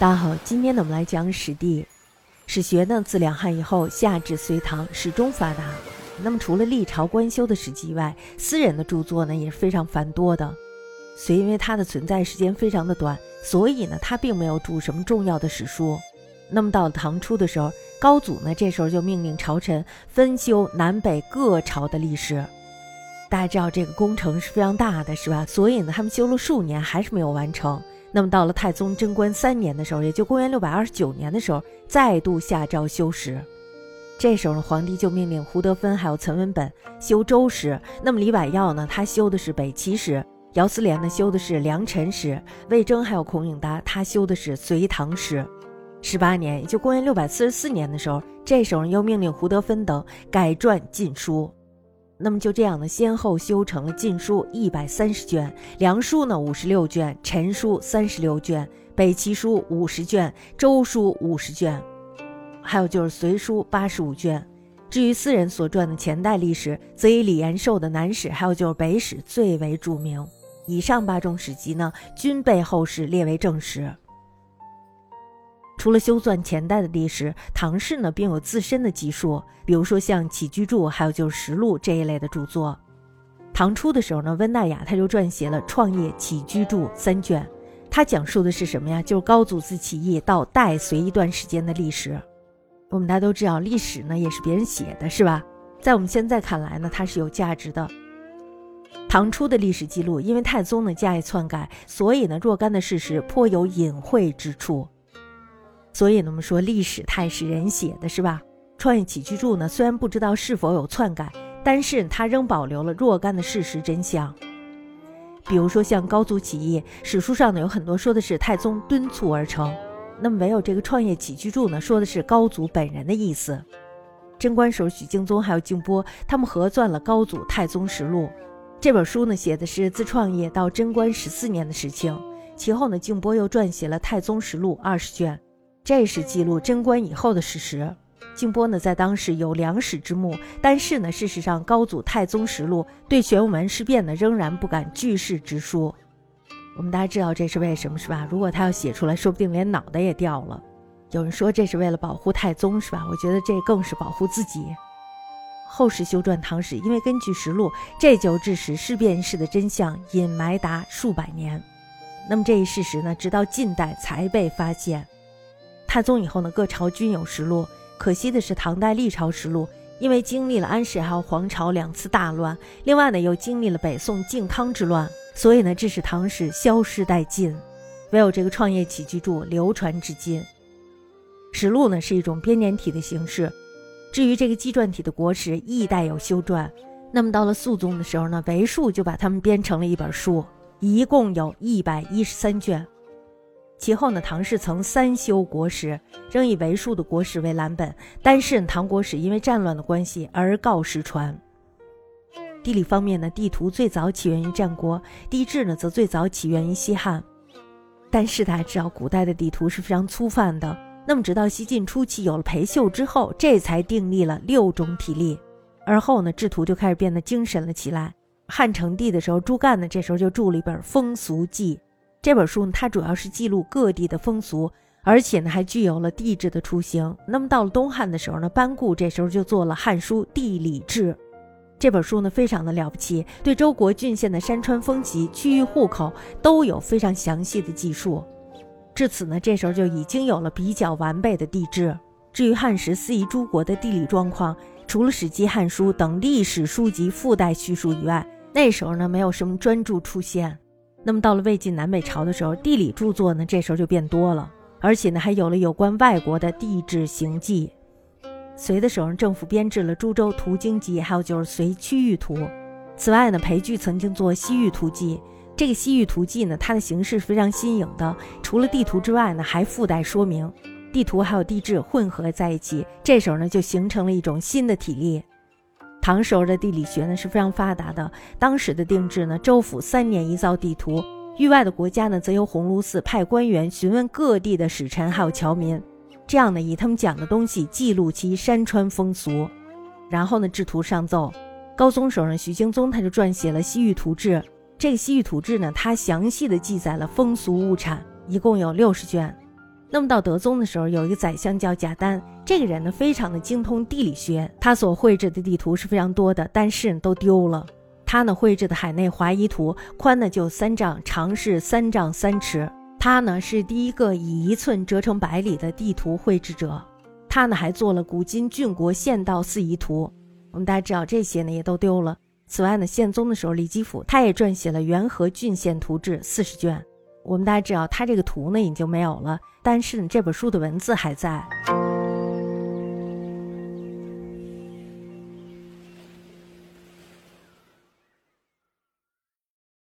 大家好，今天呢我们来讲史地。史学呢自两汉以后，下至隋唐始终发达。那么除了历朝官修的史记外，私人的著作呢也是非常繁多的。隋因为它的存在时间非常的短，所以呢它并没有著什么重要的史书。那么到了唐初的时候，高祖呢这时候就命令朝臣分修南北各朝的历史。大家知道这个工程是非常大的，是吧？所以呢他们修了数年还是没有完成。那么到了太宗贞观三年的时候，也就公元六百二十九年的时候，再度下诏修史。这时候呢，皇帝就命令胡德芬还有岑文本修周史。那么李百药呢，他修的是北齐史；姚思廉呢，修的是梁陈史；魏征还有孔颖达，他修的是隋唐史。十八年，也就公元六百四十四年的时候，这时候又命令胡德芬等改撰《晋书》。那么就这样呢，先后修成了《晋书》一百三十卷，《梁书》呢五十六卷，《陈书》三十六卷，《北齐书》五十卷，《周书》五十卷，还有就是《隋书》八十五卷。至于私人所传的前代历史，则以李延寿的《南史》还有就是《北史》最为著名。以上八种史籍呢，均被后世列为正史。除了修纂前代的历史，唐氏呢并有自身的记述，比如说像《起居注》，还有就是《实录》这一类的著作。唐初的时候呢，温大雅他就撰写了《创业起居注》三卷，他讲述的是什么呀？就是高祖自起义到代隋一段时间的历史。我们大家都知道，历史呢也是别人写的，是吧？在我们现在看来呢，它是有价值的。唐初的历史记录，因为太宗呢加以篡改，所以呢若干的事实颇有隐晦之处。所以呢，我们说历史它也是人写的，是吧？《创业起居注》呢，虽然不知道是否有篡改，但是它仍保留了若干的事实真相。比如说像高祖起义，史书上呢有很多说的是太宗敦促而成，那么唯有这个《创业起居注》呢，说的是高祖本人的意思。贞观时，许敬宗还有敬波他们合撰了《高祖太宗实录》这本书呢，写的是自创业到贞观十四年的事情。其后呢，敬波又撰写了《太宗实录》二十卷。这是记录贞观以后的事实。敬波呢，在当时有良史之目，但是呢，事实上高祖太宗实录对玄武门事变呢，仍然不敢据事直说。我们大家知道这是为什么，是吧？如果他要写出来，说不定连脑袋也掉了。有人说这是为了保护太宗，是吧？我觉得这更是保护自己。后世修撰唐史，因为根据实录，这就致使事变事的真相隐埋达数百年。那么这一事实呢，直到近代才被发现。太宗以后呢，各朝均有实录。可惜的是，唐代历朝实录因为经历了安史还有黄巢两次大乱，另外呢又经历了北宋靖康之乱，所以呢致使唐史消失殆尽。唯有这个创业起居注流传至今。实录呢是一种编年体的形式。至于这个纪传体的国史，亦带有修撰。那么到了肃宗的时候呢，为数就把它们编成了一本书，一共有一百一十三卷。其后呢，唐氏曾三修国史，仍以为数的国史为蓝本。但是唐国史因为战乱的关系而告失传。地理方面呢，地图最早起源于战国，地质呢则最早起源于西汉。但是大家知道，古代的地图是非常粗泛的。那么直到西晋初期有了裴秀之后，这才订立了六种体例。而后呢，制图就开始变得精神了起来。汉成帝的时候，朱干呢这时候就著了一本《风俗记》。这本书呢，它主要是记录各地的风俗，而且呢还具有了地质的雏形。那么到了东汉的时候呢，班固这时候就做了《汉书地理志》，这本书呢非常的了不起，对周国郡县的山川风习、区域户口都有非常详细的记述。至此呢，这时候就已经有了比较完备的地质。至于汉时四夷诸国的地理状况，除了《史记》《汉书》等历史书籍附带叙述以外，那时候呢没有什么专著出现。那么到了魏晋南北朝的时候，地理著作呢，这时候就变多了，而且呢，还有了有关外国的地质行记。隋的时候，政府编制了《株洲图经集》，还有就是《隋区域图》。此外呢，裴矩曾经做《西域图记》。这个《西域图记》呢，它的形式非常新颖的，除了地图之外呢，还附带说明，地图还有地质混合在一起，这时候呢，就形成了一种新的体例。唐时候的地理学呢是非常发达的。当时的定制呢，州府三年一造地图，域外的国家呢，则由鸿胪寺派官员询问各地的使臣还有侨民，这样呢，以他们讲的东西记录其山川风俗，然后呢，制图上奏。高宗手上，徐，敬宗他就撰写了《西域图志》。这个《西域图志》呢，它详细的记载了风俗物产，一共有六十卷。那么到德宗的时候，有一个宰相叫贾丹，这个人呢非常的精通地理学，他所绘制的地图是非常多的，但是都丢了。他呢绘制的海内华夷图，宽呢就三丈，长是三丈三尺。他呢是第一个以一寸折成百里的地图绘制者。他呢还做了古今郡国县道四夷图。我们大家知道这些呢也都丢了。此外呢，宪宗的时候，李基甫他也撰写了《元和郡县图志》四十卷。我们大家知道他这个图呢已经没有了，但是呢这本书的文字还在。